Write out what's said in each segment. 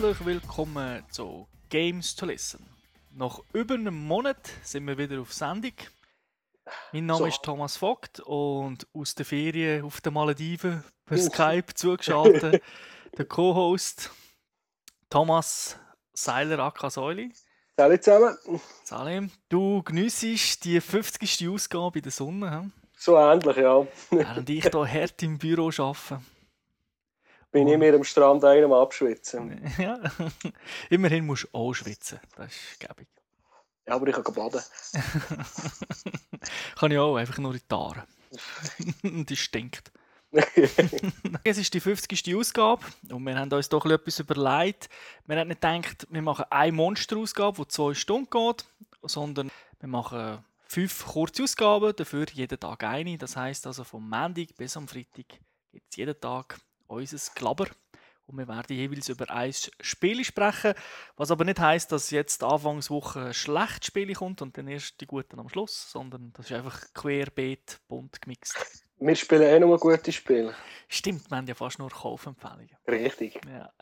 Herzlich willkommen zu Games to Listen. Nach über einem Monat sind wir wieder auf Sendung. Mein Name So. ist Thomas Vogt und aus der Ferien auf den Malediven per Skype zugeschaltet der Co-Host Thomas Seiler Akasäuli. Salut zusammen. Salim, du geniessest die 50. Ausgabe in der Sonne, hä? So ähnlich, ja. während ich hier hart im Büro arbeite. Bin ich mir am Strand einem abschwitzen. Ja. Immerhin musst du auch schwitzen, das ist gäbig. Ja, aber ich kann baden. Kann ich auch, einfach nur in die Haare. Die stinkt. Es ist die 50. Ausgabe und wir haben uns doch etwas überlegt. Wir haben nicht gedacht, wir machen eine Monsterausgabe, die zwei Stunden geht, sondern wir machen fünf kurze Ausgaben, dafür jeden Tag eine. Das heißt also vom Montag bis am Freitag gibt es jeden Tag unser Glaber. Und wir werden jeweils über ein Spiel sprechen, was aber nicht heißt, dass jetzt Anfangswoche ein schlechtes Spiel kommt und dann erst die guten am Schluss, sondern das ist einfach querbeet, bunt gemixt. Wir spielen eh nur gute Spiele. Stimmt, wir haben ja fast nur Kaufempfehlungen. Richtig. Ja.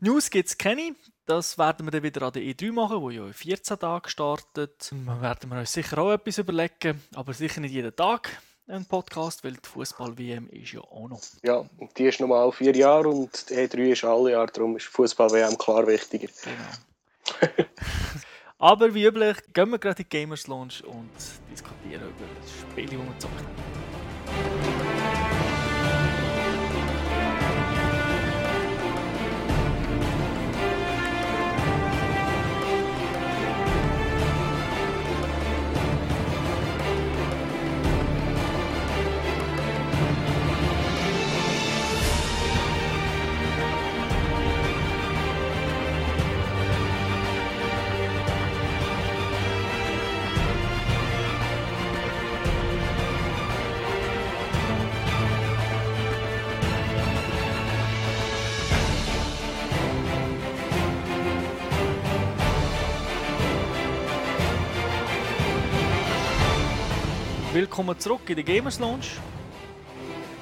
News gibt es keine. Das werden wir dann wieder an der E3 machen, wo ja in 14 Tagen startet. Da werden wir uns sicher auch etwas überlegen, aber sicher nicht jeden Tag ein Podcast, weil die Fußball-WM ist ja auch noch. Ja, und die ist nochmal vier Jahre und die E3 ist alle Jahre, darum ist Fußball-WM klar wichtiger. Genau. aber wie üblich gehen wir gerade in die Gamers Lounge und diskutieren über das Spiel, das wir zocken. Willkommen zurück in der Gamers Lounge.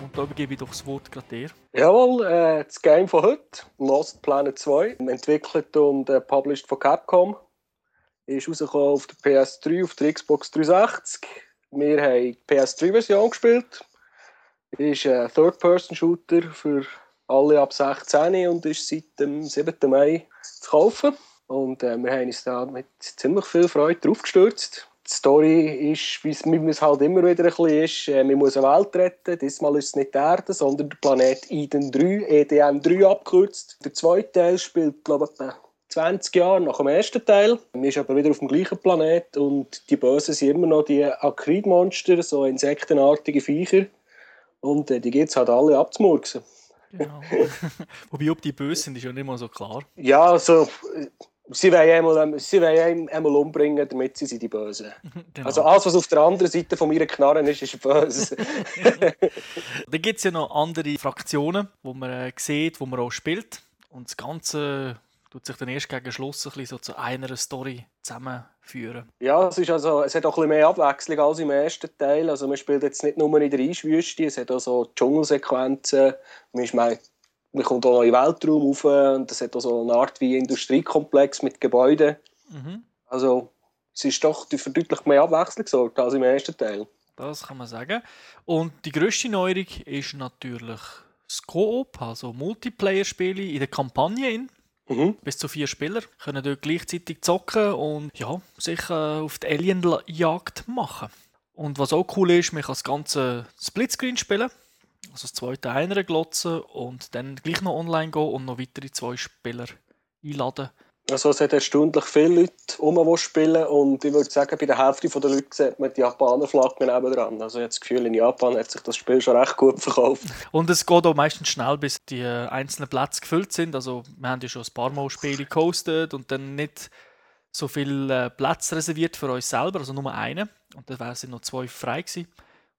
Und da übergebe ich doch das Wort gerade dir. Jawohl, äh, das Game von heute, Lost Planet 2, entwickelt und äh, published von Capcom, ist rausgekommen auf der PS3, auf der Xbox 360. Wir haben die PS3-Version gespielt. Ist ein Third-Person-Shooter für alle ab 16 und ist seit dem 7. Mai zu kaufen. Und äh, wir haben uns da mit ziemlich viel Freude drauf gestürzt. Die Story ist, wie es halt immer wieder ein bisschen ist, äh, man muss eine Welt retten. Diesmal ist es nicht die Erde, sondern der Planet Eden 3, EDM 3 abgekürzt. Der zweite Teil spielt, glaube ich, etwa 20 Jahre nach dem ersten Teil. Man ist aber wieder auf dem gleichen Planet und die Bösen sind immer noch die Akridmonster, so insektenartige Viecher. Und äh, die geht es halt alle abzumurksen. Genau. Wobei, ob die böse sind, ist ja nicht mal so klar. Ja, also, äh, sie wollen einmal, sie wollen einen einmal umbringen, damit sie sind die Bösen. Genau. Also alles, was auf der anderen Seite von meiner Knarren ist, ist böse. Dann gibt es ja noch andere Fraktionen, wo man äh, sieht, wo man auch spielt. Und das Ganze tut sich dann erst gegen Schluss ein bisschen so zu einer Story zusammenführen. ja, es, ist also, es hat auch ein bisschen mehr Abwechslung als im ersten Teil. Also man spielt jetzt nicht nur in der Eiswüste, es hat auch so Dschungelsequenzen. Man, ist mal, man kommt auch noch in den Weltraum rauf und es hat auch so eine Art wie Industriekomplex mit Gebäuden. Mhm. Also es ist doch die verdeutlicht mehr Abwechslung gesorgt als im ersten Teil. Das kann man sagen. Und die grösste Neuerung ist natürlich das Koop, also Multiplayer-Spiele in der Kampagne. Mhm. Bis zu vier Spieler können dort gleichzeitig zocken und ja, sich äh, auf die Alien-Jagd machen. Und was auch cool ist, man kann das Ganze Splitscreen spielen. Also das zweite einer glotzen und dann gleich noch online gehen und noch weitere zwei Spieler einladen. Also es hat erstaunlich viele Leute rum, die spielen und ich würde sagen, bei der Hälfte der Leute sieht man die Japaner-Flagge nebendran. Also ich habe das Gefühl, in Japan hat sich das Spiel schon recht gut verkauft. Und es geht auch meistens schnell, bis die einzelnen Plätze gefüllt sind. Also wir haben ja schon ein paar Mal Spiele gehostet und dann nicht so viele äh, Plätze reserviert für uns selber, also nur einen. Und dann sind noch zwei frei gewesen.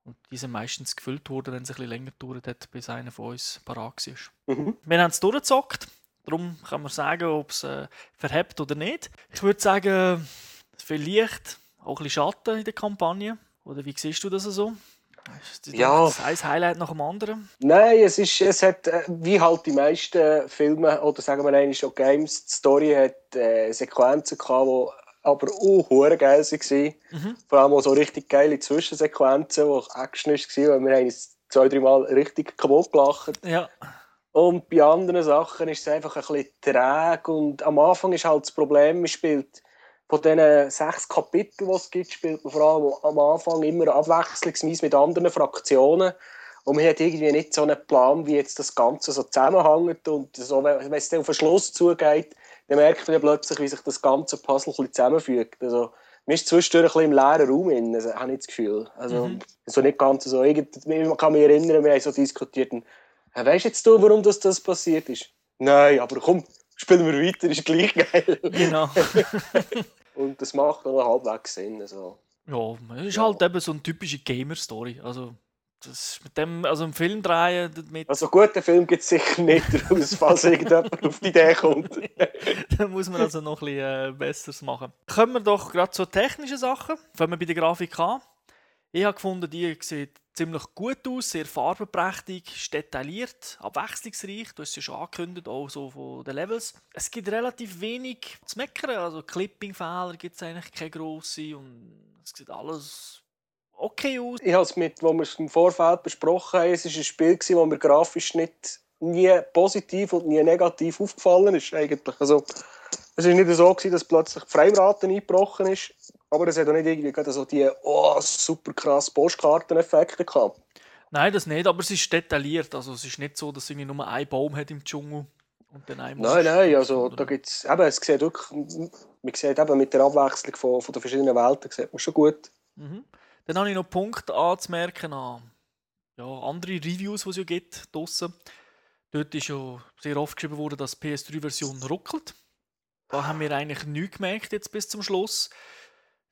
Und die sind meistens gefüllt worden, wenn es ein bisschen länger gedauert hat, bis einer von uns parat war. Mhm. Wir haben es durchgezockt. Darum kann man sagen, ob es äh, verhebt oder nicht. Ich würde sagen, viel Licht, auch ein bisschen Schatten in der Kampagne. Oder wie siehst du das so? Ja. Ein Highlight nach dem anderen? Nein, es, ist, es hat, äh, wie halt die meisten Filme, oder sagen wir eigentlich schon Games, die Story hat äh, Sequenzen gehabt, die aber auch geil waren. Mhm. Vor allem auch so richtig geile Zwischensequenzen, wo Action war, weil wir haben uns zwei, drei Mal richtig kaputt gelacht. Ja. Und bei anderen Sachen ist es einfach ein bisschen träge und am Anfang ist halt das Problem, man spielt von diesen sechs Kapiteln, die es gibt, spielt man vor allem am Anfang immer abwechslungsweise mit anderen Fraktionen. Und man hat irgendwie nicht so einen Plan, wie jetzt das Ganze so zusammenhängt. Und so, wenn es dann auf den Schluss zugeht, dann merkt man ja plötzlich, wie sich das ganze Puzzle ein bisschen zusammenfügt. Also, man ist zwischendurch ein bisschen im leeren Raum, drin, also, habe ich das Gefühl. Also, mhm. so nicht ganz so. Ich kann mich erinnern, wir haben so diskutiert, weißt jetzt du, warum das, das passiert ist? Nein, aber komm, spielen wir weiter, ist gleich geil. Genau. Und das macht auch halbwegs Sinn. Also. Ja, es ist ja. halt eben so eine typische Gamer-Story. Also, das mit dem, also im Film drehen. Mit also guten Film gibt es sicher nicht daraus, falls irgendjemand auf die Idee kommt. da muss man also noch ein bisschen äh, Besseres machen. Kommen wir doch gerade zu technischen Sachen. Fangen wir bei der Grafik an. Ich habe gefunden, die sieht ziemlich gut aus, sehr farbenprächtig, detailliert, abwechslungsreich. Du hast es ja schon angekündigt, auch so von den Levels. Es gibt relativ wenig zu meckern, also Clipping-Fehler gibt es eigentlich keine grossen und es sieht alles okay aus. Ich habe es mit, wo wir es im Vorfeld besprochen haben, es war ein Spiel, das mir grafisch nicht nie positiv und nie negativ aufgefallen ist eigentlich. Also, es war nicht so, gewesen, dass plötzlich die Framerate eingebrochen ist, aber es hat auch nicht irgendwie so die oh, super krass Postkarteneffekte gehabt. Nein, das nicht, aber es ist detailliert. Also es ist nicht so, dass irgendwie nur ein Baum hat im Dschungel und dann ein Nein, nein, also oder? da gibt's, eben, es sieht wirklich, man sieht eben mit der Abwechslung von, von den verschiedenen Welten, sieht man schon gut. Mhm. Dann habe ich noch einen Punkt anzumerken an ja, andere Reviews, die es ja gibt draussen. Dort ist ja sehr oft geschrieben worden, dass die PS3-Version ruckelt. Da haben wir eigentlich nichts gemerkt jetzt bis zum Schluss.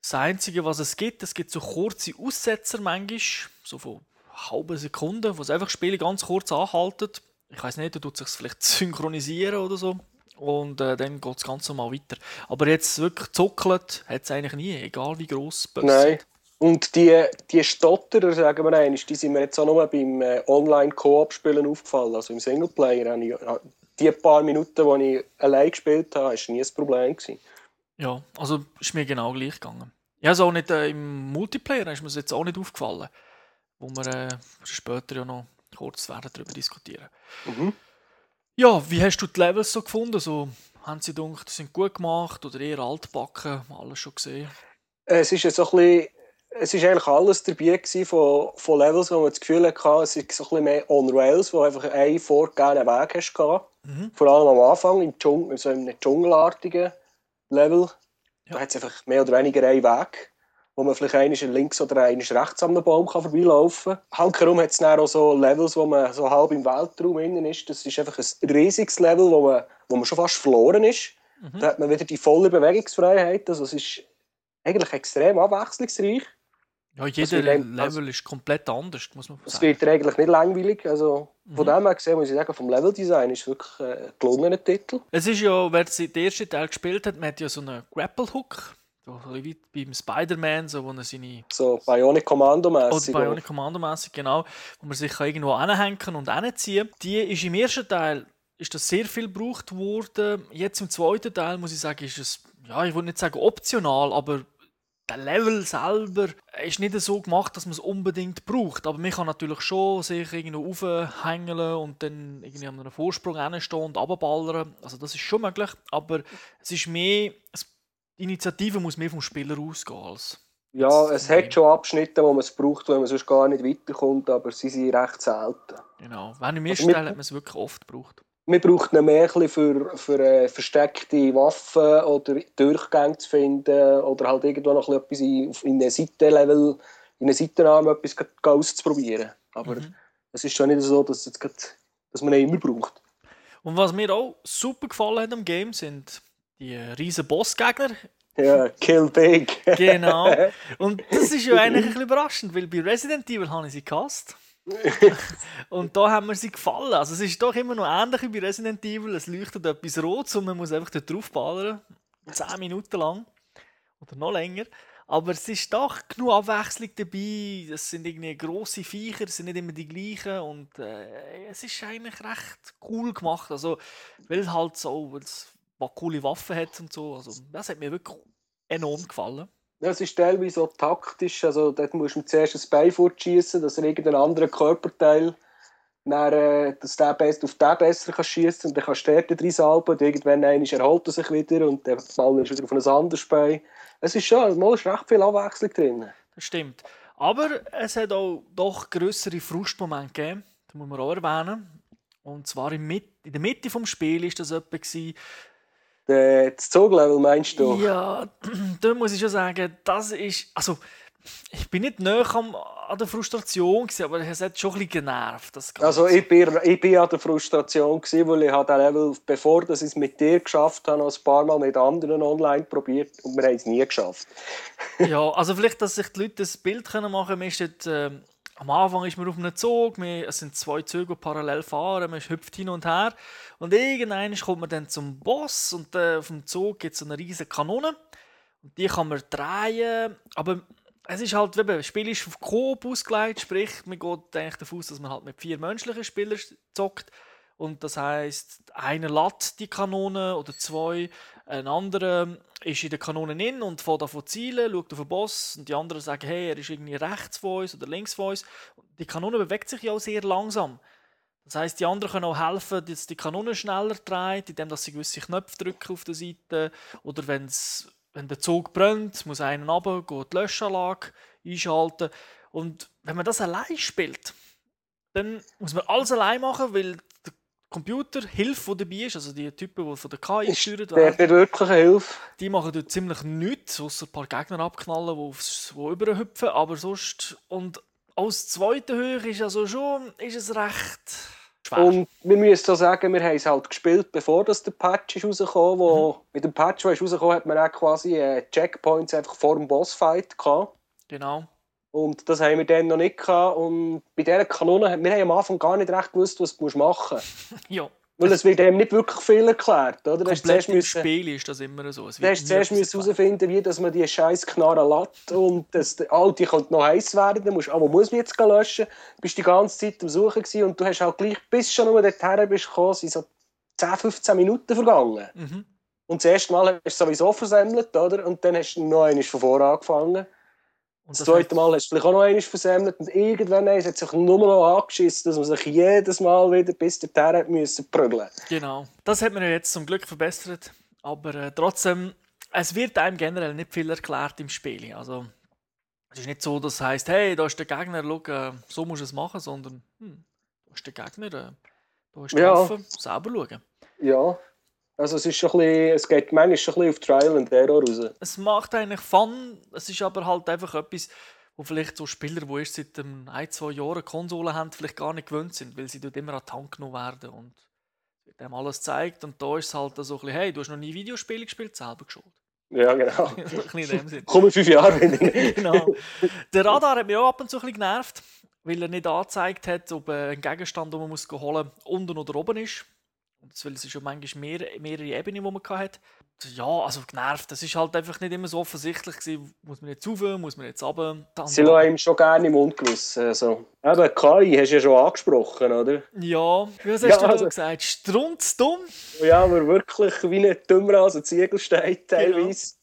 Das Einzige, was es gibt, es gibt so kurze Aussetzer manchmal, so von halben Sekunden, wo es einfach Spiele ganz kurz anhalten. Ich weiß nicht, da tut sich vielleicht synchronisieren oder so. Und äh, dann geht das Ganze mal weiter. Aber jetzt wirklich zuckelt, hat es eigentlich nie, egal wie gross es Nein. Und die, die Stotterer, sagen wir einmal, die sind mir jetzt auch nur beim äh, Online-Koop-Spielen aufgefallen. Also im Singleplayer habe ich, die paar Minuten, die ich allein gespielt habe, war nie ein Problem. Gewesen. Ja, also ist mir genau gleich gegangen. Ja, so nicht äh, im Multiplayer ist mir jetzt auch nicht aufgefallen, wo wir äh, später ja noch kurz werden darüber diskutieren. Mhm. Ja, wie hast du die Levels so gefunden? So, haben sie gedacht, sind gut gemacht oder eher altbacken? Alles schon gesehen? Es ist so ein bisschen, es ist eigentlich alles dabei von, von Levels, wo man das Gefühl hatte, es ist so ein bisschen mehr on Rails, wo einfach einen vorgegebenen Weg hast. Mhm. Vor allem am Anfang, im Dschungel, so einem dschungelartigen Level. Ja. Da hat es einfach mehr oder weniger einen Weg, wo man vielleicht einmal links oder einmal rechts an einem Baum kann vorbeilaufen kann. Handherum hat es dann auch so Levels, wo man so halb im Weltraum innen ist. Das ist einfach ein riesiges Level, wo man, wo man schon fast verloren ist. Mhm. Da hat man wieder die volle Bewegungsfreiheit. Also es ist eigentlich extrem abwechslungsreich. Ja, jeder Level also, ist komplett anders, muss man sagen. Es wird eigentlich nicht langweilig. Also, von mhm. dem her gesehen muss ich sagen, vom Leveldesign ist es wirklich ein gelungener Titel. Es ist ja, wer den ersten Teil gespielt hat, man hat ja so einen Grapple-Hook. So wie beim Spider-Man, so, wo er seine... So Bionic Commando-mässig. Oder Bionic Commando-mässig, genau. Wo man sich irgendwo anhängen und anziehen Die ist im ersten Teil ist das sehr viel gebraucht worden. Jetzt im zweiten Teil, muss ich sagen, ist es, ja, ich würde nicht sagen optional, aber der Level selber ist nicht so gemacht, dass man es unbedingt braucht. Aber man kann natürlich schon sich irgendwo aufhängen und dann irgendwie an einem Vorsprung stehen und runterballern. Also das ist schon möglich. Aber es ist mehr, die Initiative muss mehr vom Spieler ausgehen als ja, es hat schon Abschnitte, wo man es braucht, wo man sonst gar nicht weiterkommt, aber sie sind recht selten. Genau, wenn im ersten also Teil hat man es wirklich oft gebraucht man braucht ihn mehr für, für äh, versteckte Waffen oder Durchgänge zu finden oder halt irgendwo noch etwas in, in einem Seitenlevel, in einem Seitenarm etwas auszuprobieren. Aber mhm. es ist schon nicht so, dass, jetzt grad, dass man ihn immer braucht. Und was mir auch super gefallen hat am Game sind die riesen Bossgegner. Ja, Kill Big. genau. Und das ist ja eigentlich ein bisschen überraschend, weil bei Resident Evil habe ich sie gehasst. und da haben wir sie gefallen. Also es ist doch immer noch ähnlich wie bei Resident Evil. Es leuchtet etwas rot und man muss einfach dort draufballern. Zehn Minuten lang. Oder noch länger. Aber es ist doch genug Abwechslung dabei. Es sind irgendwie grosse Viecher, es sind nicht immer die gleichen. Und äh, es ist eigentlich recht cool gemacht. Also, weil halt so, weil es coole Waffen hat und so. Also, das hat mir wirklich enorm gefallen. Es ist teilweise so taktisch. Also, dort musst du zuerst ein Bein fortschießen, dass er irgendeinen anderen Körperteil dann, äh, dass der best auf den besser kann schießen und dann kannst du dort drin salben und irgendwann erholt er sich wieder und der Ball ist wieder auf ein anderes Bein. Es ist schon, mal ist recht viel Abwechslung drin. Das stimmt. Aber es hat auch doch größere Frustmomente gegeben, das muss man auch erwähnen. Und zwar in, in der Mitte des Spiels war das etwa. Das Zuglevel meinst du? Ja, da muss ich schon sagen, das ist. Also, ich bin nicht näher an der Frustration, gewesen, aber es hat schon ein bisschen genervt. Das also ich bin, ich bin an der Frustration, gewesen, weil ich habe den Level, bevor ich es mit dir geschafft habe, noch ein paar Mal mit anderen online probiert und wir haben es nie geschafft. ja, also vielleicht, dass sich die Leute ein Bild machen können. Ist äh, am Anfang ist man auf einem Zug, wir, es sind zwei Züge, parallel fahren, man hüpft hin und her. Und irgendwann kommt man dann zum Boss und äh, auf dem Zug gibt es eine riesige Kanone. Und die kann man drehen, aber es ist halt, das Spiel ist auf Coop ausgelegt, sprich, man geht eigentlich davon aus, dass man halt mit vier menschlichen Spielern zockt. Und das heißt, einer lädt die Kanone oder zwei, ein anderer ist in der Kanone in und fährt davon zielen, schaut auf den Boss und die anderen sagen, hey, er ist irgendwie rechts von uns oder links von uns. Die Kanone bewegt sich ja auch sehr langsam. Das heißt, die anderen können auch helfen, dass die Kanone schneller dreht, indem sie gewisse Knöpfe drücken auf der Seite oder wenn es wenn der Zug brennt, muss einer runter, geht die Löschanlage einschalten. Und wenn man das allein spielt, dann muss man alles allein machen, weil Computer Hilfe, die dabei ist, also die Typen, die von der KI gesteuert werden, der wirkliche Hilfe. die machen dort ziemlich nichts, außer ein paar Gegner abknallen, die, aufs, die überhüpfen, aber sonst, und aus zweiter Höhe ist also schon, ist es recht Schwer. Und wir müssen so sagen, wir haben es halt gespielt, bevor das der Patch ist rausgekommen wo mhm. Mit dem Patch, der rausgekommen hat man auch quasi äh, Checkpoints einfach vor dem Bossfight gehabt. Genau. Und das haben wir dann noch nicht gehabt. Und bei dieser Kanone, wir haben am Anfang gar nicht recht gewusst, was du machen musst. ja. Weil es wird eben nicht wirklich viel erklärt. Oder? Komplett im müssen, Spiel ist das immer so. Du hast zuerst herausfinden, wie dass man die scheiß Knarre lässt und das, all die könnte noch heiß werden. Dann musst, aber muss man jetzt löschen? Du bist die ganze Zeit am Suchen gewesen und du hast auch gleich, bis schon nur dorthin bist gekommen, sind so 10, 15 Minuten vergangen. Mhm. Und das erste Mal hast du sowieso versemmelt, oder? Und dann hast du noch einmal von vorne angefangen. Und das, das zweite Mal hast du vielleicht auch noch einmal versemmelt und irgendwann hat es sich nur noch angeschissen, dass man sich jedes Mal wieder bis dorthin hat müssen prügeln. Genau. Das hat man ja jetzt zum Glück verbessert. Aber äh, trotzdem, es wird einem generell nicht viel erklärt im Spiel. Also, es ist nicht so, dass es heisst, hey, da ist der Gegner, schau, äh, so musst du es machen, sondern hm, da ist der Gegner, äh, da ist die ja. Waffe, selber schauen. Ja, also es ist schon ein bisschen, es geht manchmal schon ein bisschen auf Trial and Error raus. Es macht eigentlich Fun, es ist aber halt einfach etwas, wo vielleicht so Spieler, die erst seit ein, zwei Jahren Konsolen haben, vielleicht gar nicht gewöhnt sind, weil sie dort immer an die Hand genommen werden und wird einem alles gezeigt und da ist es halt so ein bisschen, hey, du hast noch nie Videospiele gespielt, selber geschult. Ja, genau. ein bisschen in dem Sinn. Komm fünf Jahre. genau. Der Radar hat mich auch ab und zu ein bisschen genervt, weil er nicht angezeigt hat, ob ein Gegenstand, den man muss holen muss, unten oder oben ist. Und weil es ist ja manchmal mehr, mehrere Ebenen, die man hat. Ja, also genervt. Das ist halt einfach nicht immer so offensichtlich gewesen. Muss man jetzt rauf, muss man jetzt runter. Sie lassen ihm schon gerne im Mund gewissen. Also, eben, KI hast du ja schon angesprochen, oder? Ja, wie hast ja, du also, gesagt? Strunzdumm? Ja, aber wirklich wie ein Dümmer als ein Ziegelstein genau. teilweise. Genau.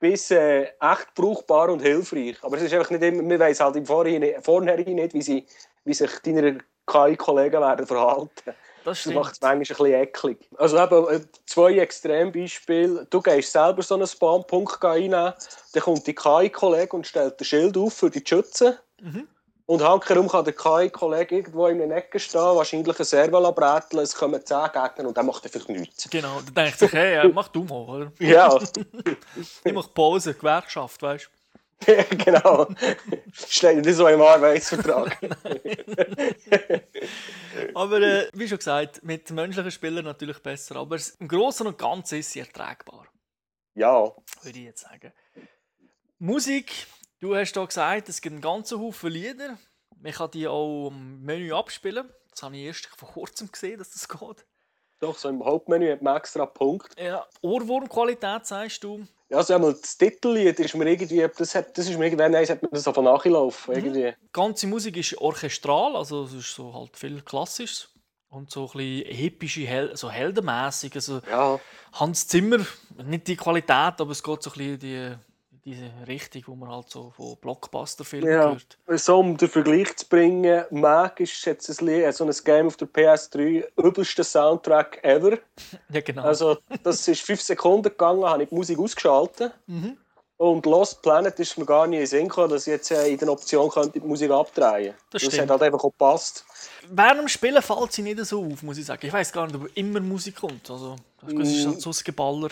Bis äh, echt brauchbar und hilfreich. Aber es ist einfach nicht immer, wir wissen halt im Vorhinein, Vorhinein nicht, wie, sie, wie sich deine KI-Kollegen werden verhalten. Das, das macht es manchmal ein bisschen eklig. Also eben äh, zwei Extrembeispiele. Du gehst selber so einen Spawnpunkt einnehmen, dann kommt die KI-Kollege und stellt ein Schild auf für die Schützen. Mhm. Und hankerum kann der KI-Kollege irgendwo in der Ecke stehen, wahrscheinlich ein Servo bräteln, es kommen zehn Gegner und dann macht er vielleicht nichts. Genau, dann denkt sich, hey, mach du mal, oder? Ja. ich mache Pause, Gewerkschaft, weißt du? genau. Steht nicht so im Arbeitsvertrag. aber äh, wie schon gesagt, mit menschlichen Spielern natürlich besser. Aber im Großen und Ganzen ist sie ertragbar. Ja. Würde ich jetzt sagen. Musik, du hast da gesagt, es gibt einen ganzen Haufen Lieder. Man kann die auch im Menü abspielen. Das habe ich erst vor kurzem gesehen, dass das geht. Doch, so im Hauptmenü hat man extra Punkt. Ja, Ohrwurmqualität sagst du. Ja, also einmal das Titellied ist mir irgendwie, das, hat, das ist mir irgendwann, nein, hat mir das einfach nachgelaufen. Irgendwie. Die ganze Musik ist orchestral, also es ist so halt viel klassisch und so ein bisschen hippische, Hel so heldenmäßig. Also Ja, Hans Zimmer, nicht die Qualität, aber es geht so ein bisschen in die, diese Richtung, wo man halt so von Blockbuster-Filmen Ja. hört. so um den Vergleich zu bringen, Mag ist jetzt ein, Lied, äh, so ein Game auf der PS3, übelster Soundtrack ever. Ja, genau. Also, das ist fünf Sekunden gegangen, habe ich die Musik ausgeschaltet. Mhm. Und Lost Planet ist mir gar nicht in Sinn gekommen, dass ich jetzt äh, in der Option könnte die Musik abdrehen Das Das stimmt. hat halt einfach auch gepasst. Während dem Spielen fällt sie nicht so auf, muss ich sagen. Ich weiß gar nicht, ob immer Musik kommt. Also, das ist Mm. halt so ein Geballer.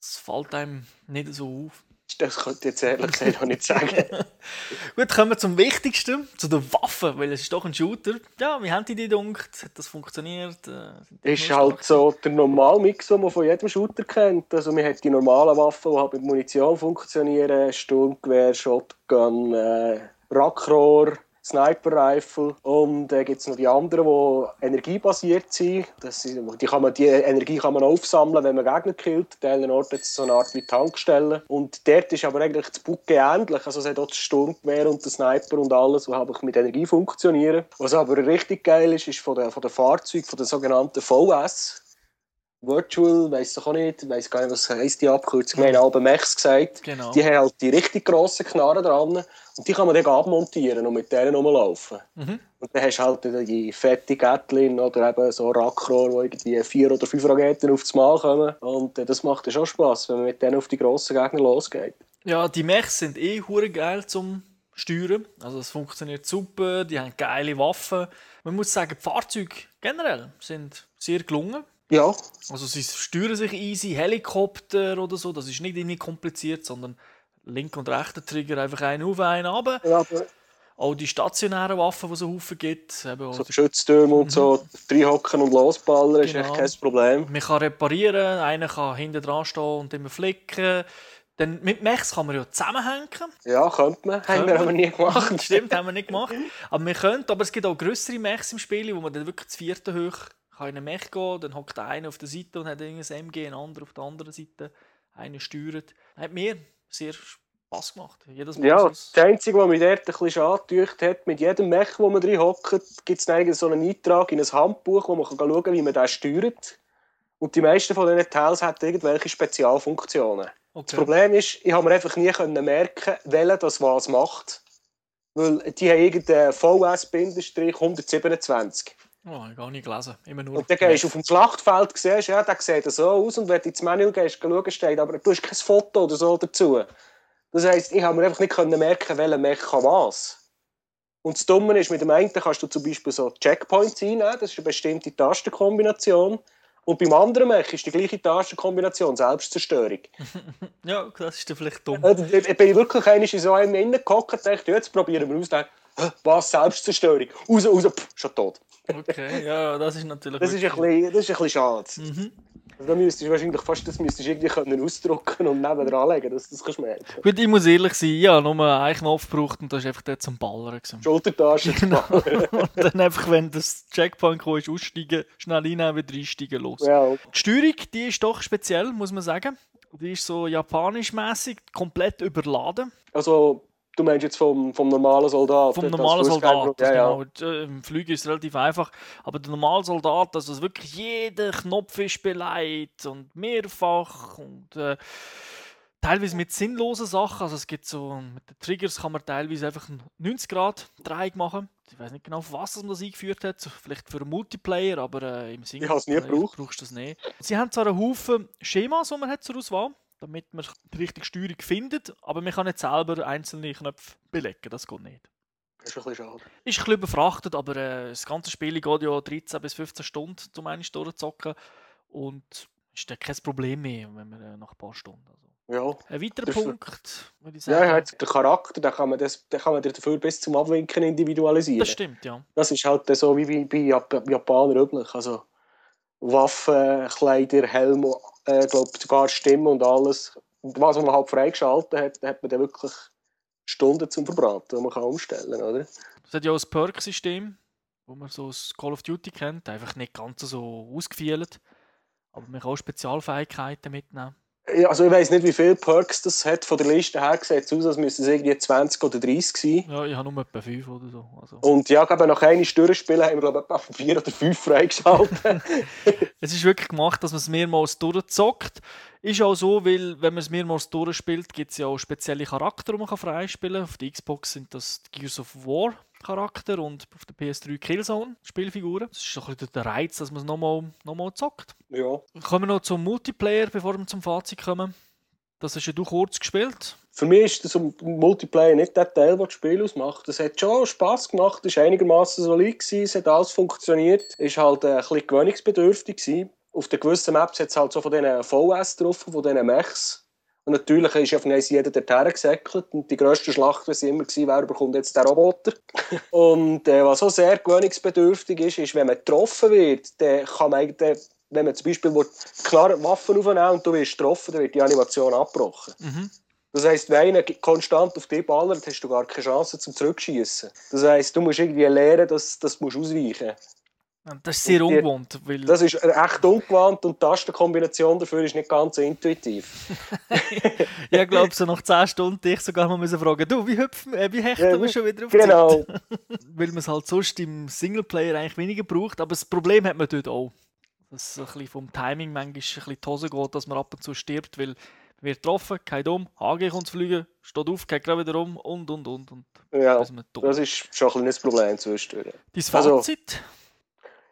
Es fällt einem nicht so auf. Das könnte ich jetzt ehrlich gesagt auch nicht sagen. Gut, kommen wir zum Wichtigsten, zu den Waffen, weil es ist doch ein Shooter. Ja, wie haben die die gedacht? Hat das funktioniert? Äh, die ist halt so der normale Mix, den man von jedem Shooter kennt. Also man hat die normalen Waffen, die halt mit Munition funktionieren. Sturmgewehr, Shotgun, äh, Rackrohr, Sniper Rifle. Und dann gibt es noch die anderen, die energiebasiert sind. Das sind die, kann man, die Energie kann man aufsammeln, wenn man Gegner killt. An einem Ort hat es so eine Art wie Tankstelle. Und dort ist aber eigentlich das Bucke ähnlich. Also es hat auch das Sturmgewehr und den Sniper und alles, was halt mit Energie funktionieren. Was aber richtig geil ist, ist von den Fahrzeugen, von den sogenannten VS. Virtual, weiss ich auch nicht, weiss gar nicht, was heisst die Abkürzung. Wir haben Alben Mechs gesagt. Genau. Die haben halt die richtig grossen Knarren dran und die kann man dann abmontieren und mit denen rumlaufen. Mhm. Und dann hast du halt die fette Gatlin oder eben so Rackrohr, wo irgendwie vier oder fünf Raketen aufs Mal kommen. Und äh, das macht dann schon Spass, wenn man mit denen auf die grossen Gegner losgeht. Ja, die Mechs sind eh hure geil zum Steuern. Also es funktioniert super, die haben geile Waffen. Man muss sagen, die Fahrzeuge generell sind sehr gelungen. Ja, Also sie steuern sich easy, Helikopter oder so, das ist nicht irgendwie kompliziert, sondern linker und rechter Trigger einfach einen auf, einen runter. ja aber Auch die stationären Waffen, die es Haufen gibt. Eben so Geschütztürme und so, reinhocken und losballern ist Mhm. Genau. echt kein Problem. man kann reparieren, einer kann hinten dran stehen und immer flicken. Dann mit Mechs kann man ja zusammenhängen. Ja, könnte man. Haben wir aber nie gemacht. Stimmt, haben wir nicht gemacht. Aber wir können, aber es gibt auch größere Mechs im Spiel, wo man dann wirklich das vierte hoch kann in einen Mech gehen, dann hockt der eine auf der Seite und hat irgendein MG, ein anderer auf der anderen Seite, einer steuert. Hat mir sehr Spass gemacht. Jedes Mal Ja, das Einzige, was mich dort ein bisschen schade getücht hat, mit jedem Mech, wo man drin hockt, gibt es so einen Eintrag in ein Handbuch, wo man kann schauen kann, wie man den steuert. Und die meisten von diesen Teils haben irgendwelche Spezialfunktionen. Das okay. Problem ist, ich habe mir einfach nie können merken, welcher das was macht. Weil die haben irgendeinen VS-127. Oh, gar nicht gelesen. Immer nur. Und dann gehst du auf dem Schlachtfeld, siehst, ja, der sieht so aus. Und wenn du ins Menü gehst, schauen, steht, aber du hast kein Foto oder so dazu. Das heisst, ich habe mir einfach nicht können merken, welcher Mech kann was. Und das Dumme ist, mit dem einen kannst du zum Beispiel so Checkpoints einnehmen, das ist eine bestimmte Tastenkombination. Und beim anderen Mech ist die gleiche Tastenkombination Selbstzerstörung. Ja, das ist dann vielleicht dumm. Ich bin wirklich einmal in so einem reingehockt und dachte, jetzt probieren wir aus. Dachte, «Hä, Was, Selbstzerstörung? Raus, raus, pff, schon tot. Okay, ja, das ist natürlich. Das ist ein bisschen, das ist ein bisschen schade. Mhm. Also, da müsstest du wahrscheinlich fast das müsstest du irgendwie können ausdrucken und neben dran legen, dass das kannst merken. Gut, ich muss ehrlich sein, ja, nur einen Knopf gebraucht und das war einfach dort zum Ballern. gewesen. Schultertasche Genau. und dann einfach, wenn das Checkpoint kommt, ist aussteigen, schnell rein, wieder einsteigen, los. Ja, Die Steuerung, die ist doch speziell, muss man sagen. Die ist so japanisch-mäßig, komplett überladen. also du meinst jetzt vom, vom normalen Soldat? Vom normalen Soldat. Ja, ja. Genau. Äh, Im Flügen ist es relativ einfach. Aber der normale Soldat, also wirklich jeder Knopf ist beleidigt und mehrfach und äh, teilweise mit sinnlosen Sachen. Also es gibt so, mit den Triggers kann man teilweise einfach einen 90 Grad Dreieck machen. Ich weiß nicht genau, für was man das eingeführt hat. Vielleicht für einen Multiplayer, aber äh, im Single Ich habe es nie gebraucht. brauchst du das nicht. Sie haben zwar einen Haufen Schemas, die man hat zur Auswahl damit man die richtige Steuerung findet, aber man kann nicht selber einzelne Knöpfe belegen, das geht nicht. Das ist ein bisschen schade. Ist ein bisschen überfrachtet, aber äh, das ganze Spiel geht ja 13 bis 15 Stunden, um eine Stunde zu zocken. Und ist dann kein Problem mehr, wenn man äh, nach ein paar Stunden. Also. Ja. Ein weiterer Punkt, würde ich Ja, sagen. er hat den Charakter, den kann man, das, den kann man dafür bis zum Abwinken individualisieren. das stimmt, ja. Das ist halt so wie bei, bei Jap Japanern üblich. Also Waffen, Kleider, Helm, äh, glaub, sogar Stimme und alles. Und was man halt freigeschaltet hat, hat man dann wirklich Stunden zum Verbraten, die man kann umstellen kann. Oder? Es hat ja auch ein Perk-System, wo man so das Call of Duty kennt, einfach nicht ganz so ausgefeilt. Aber man kann auch Spezialfähigkeiten mitnehmen. Also ich weiß nicht, wie viele Perks das hat. Von der Liste her sieht es aus, als müssten es irgendwie 20 oder 30 sein. Ja, ich habe nur etwa 5 oder so. Also. Und ja, glaube nach einer Durchspielen haben wir glaube ich etwa 4 oder 5 freigeschaltet. es ist wirklich gemacht, dass man es mehrmals durchzockt. Ist auch so, weil wenn man es mehrmals durchspielt, gibt es ja auch spezielle Charakter, die man freispielen kann. Auf der Xbox sind das die Gears of War Charakter und auf der PS3 Killzone Spielfiguren. Das ist so ein bisschen der Reiz, dass man es nochmal noch mal zockt. Ja. Kommen wir noch zum Multiplayer, bevor wir zum Fazit kommen. Das hast ja du kurz gespielt. Für mich ist das Multiplayer nicht der Teil, der das Spiel ausmacht. Es hat schon Spass gemacht, es war einigermaßen solid, es hat alles funktioniert. Es war halt ein bisschen gewöhnungsbedürftig. Auf den gewissen Maps hat es halt so von diesen VS drauf, von diesen Mechs. Und natürlich ist auf eins jeder dorthin gesäckelt. Und die grösste Schlacht, was immer war, wer bekommt jetzt der Roboter. und äh, was auch sehr gewöhnungsbedürftig ist, ist, wenn man getroffen wird, dann kann man eigentlich, wenn man zum Beispiel klar Waffen aufnehmen und du wirst getroffen, dann wird die Animation abgebrochen. Mhm. Das heisst, wenn einer konstant auf dich ballert, hast du gar keine Chance zum Zurückschießen. Das heisst, du musst irgendwie lernen, dass, dass du ausweichen musst. Das ist sehr ungewohnt. Weil das ist echt ungewohnt und die Tastenkombination dafür ist nicht ganz intuitiv. ja, ich glaube, so nach 10 Stunden ich sogar mal müssen fragen, du, wie, hüpfen, äh, wie hechten ja, wir schon wieder auf Genau. weil man es halt sonst im Singleplayer eigentlich weniger braucht, aber das Problem hat man dort auch. Dass es ein bisschen vom Timing manchmal ein bisschen die Hose geht, dass man ab und zu stirbt, weil wird getroffen, kein Dumm, HG kommt zu fliegen, steht auf, geht gerade wieder um und und und. und ja, das ist schon ein kleines Problem zwischendurch. Dein also, Fazit? Also,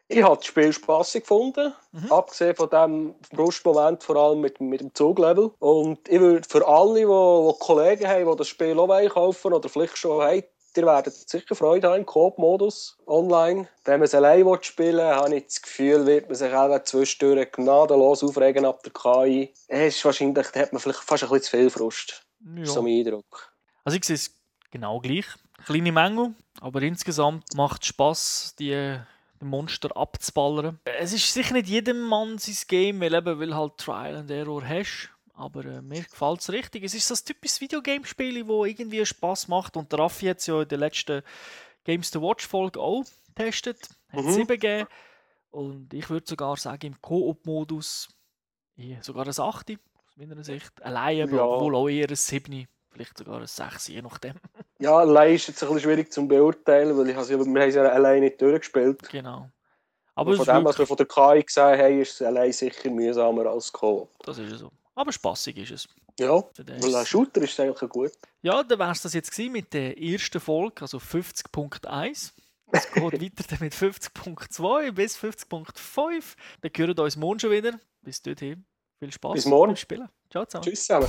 ich habe das Spiel spaßig gefunden, mhm. abgesehen von dem Frustmoment, vor allem mit, mit dem Zuglevel. Und ich würde für alle, die, die Kollegen haben, die das Spiel auch kaufen oder vielleicht schon haben, ihr werdet sicher Freude haben im Coop-Modus online. Wenn man es allein spielen will, habe ich das Gefühl, wird man sich auch zwischendurch gnadenlos aufregen ab der KI. Es ist wahrscheinlich, da hat man vielleicht fast ein bisschen zu viel Frust. Ja. So mein Eindruck. Also ich sehe es genau gleich. Kleine Mängel, aber insgesamt macht es Spass, die Monster abzuballern. Es ist sicher nicht jedem Mann sein Game, weil eben weil halt Trial and Error hast. Aber äh, mir gefällt es richtig. Es ist so ein typisches Videogamespiel, wo irgendwie Spaß macht. Und der Raffi hat es ja in der letzten Games to Watch Folge auch getestet. Hat mhm. 7 gegeben. Und ich würde sogar sagen, im Koop-Modus sogar ein 8 aus meiner Sicht. Allein, ja. wohl auch eher ein 7, vielleicht sogar ein 6, je nachdem. Ja, allein ist es ein bisschen schwierig zu beurteilen, weil ich also, wir haben es ja allein nicht durchgespielt. Genau. Aber von dem, was wir von der KI gesehen haben, ist es allein sicher mühsamer als Co. Das ist so. Aber spaßig ist es. Ja, weil ein Shooter ist eigentlich gut. Ja, dann wäre es das jetzt mit der ersten Folge, also 50.1. Es geht weiter mit 50.2 bis 50.5. Dann hören wir uns morgen schon wieder. Bis dorthin. Viel Spaß Bis morgen. Spielen. Ciao zusammen. Tschüss zusammen.